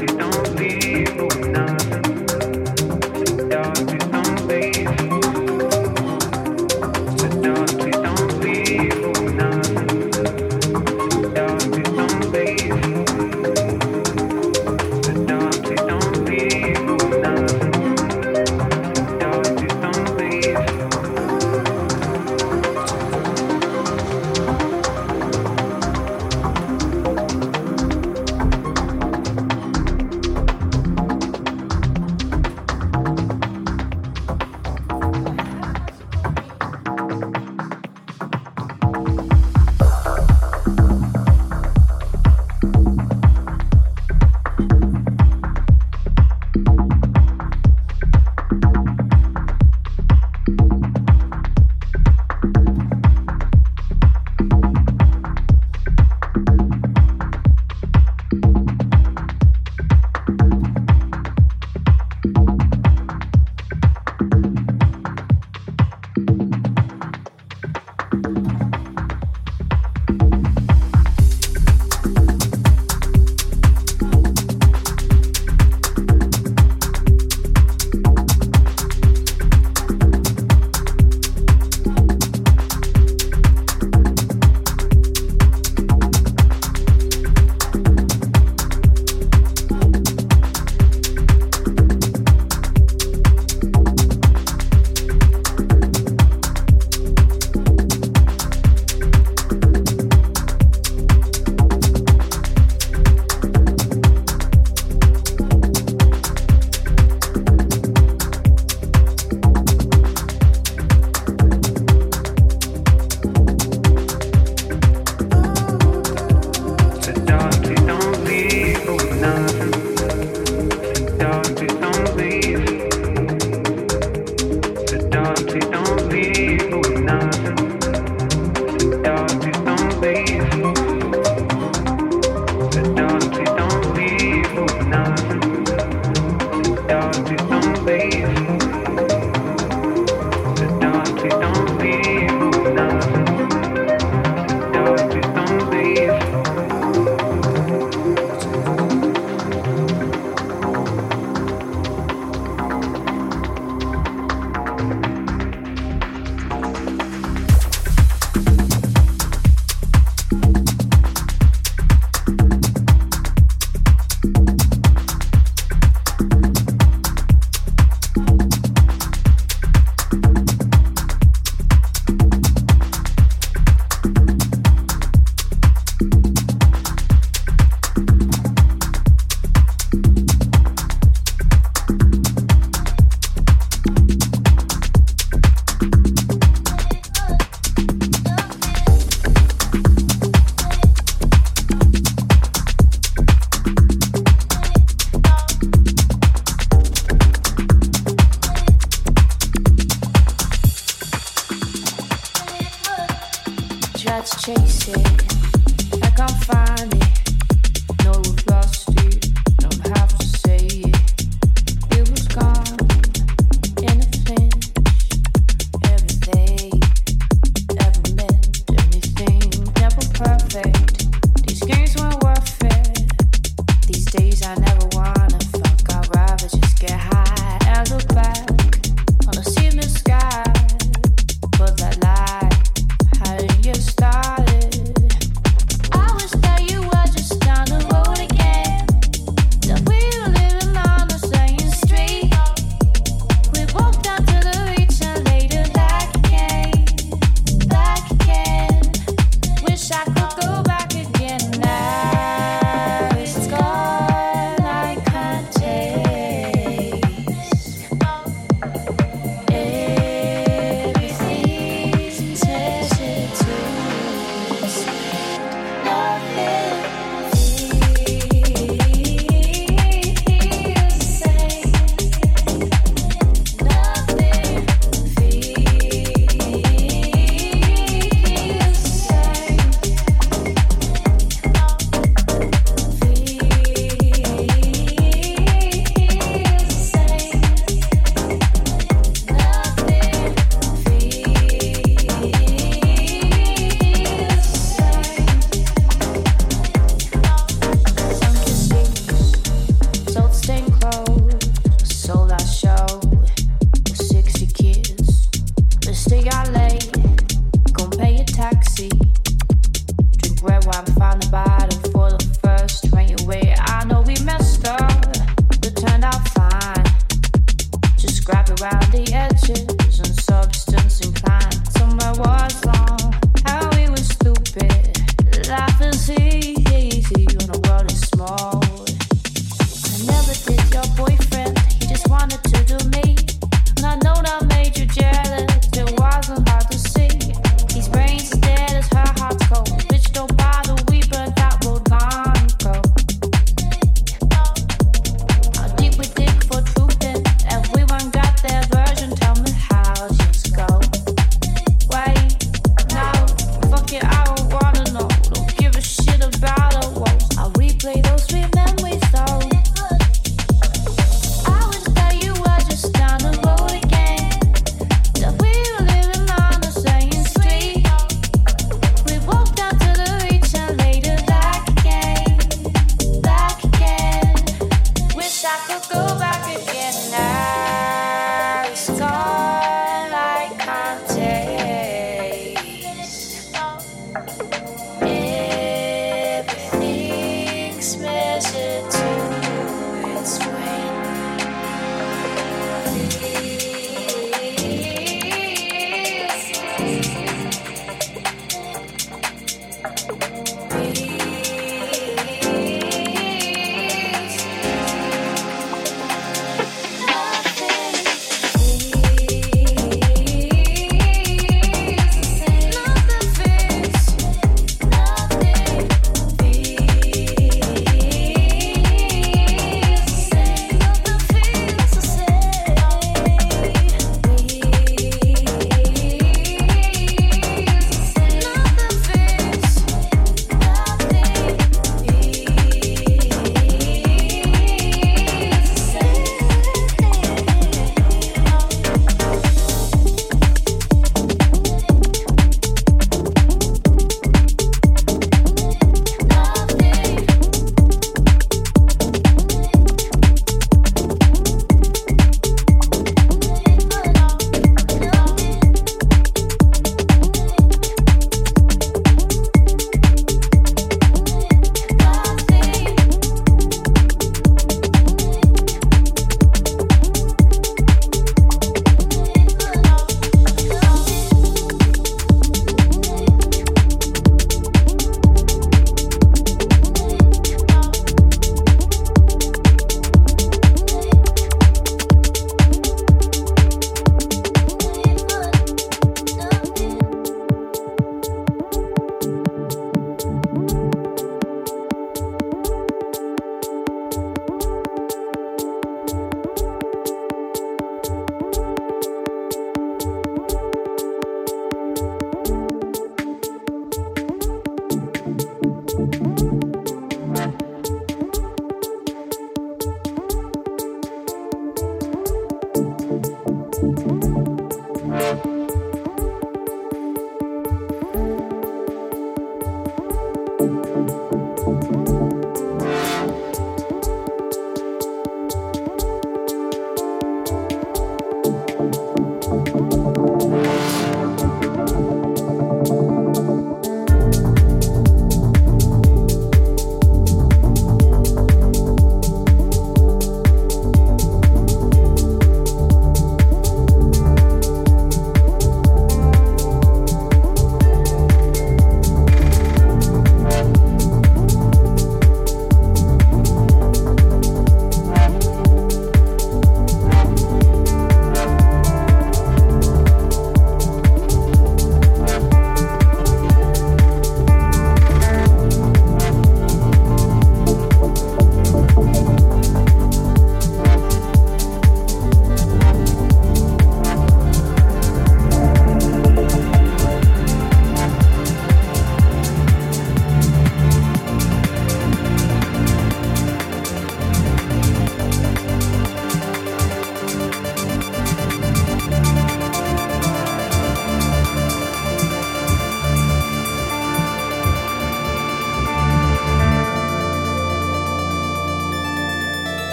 you don't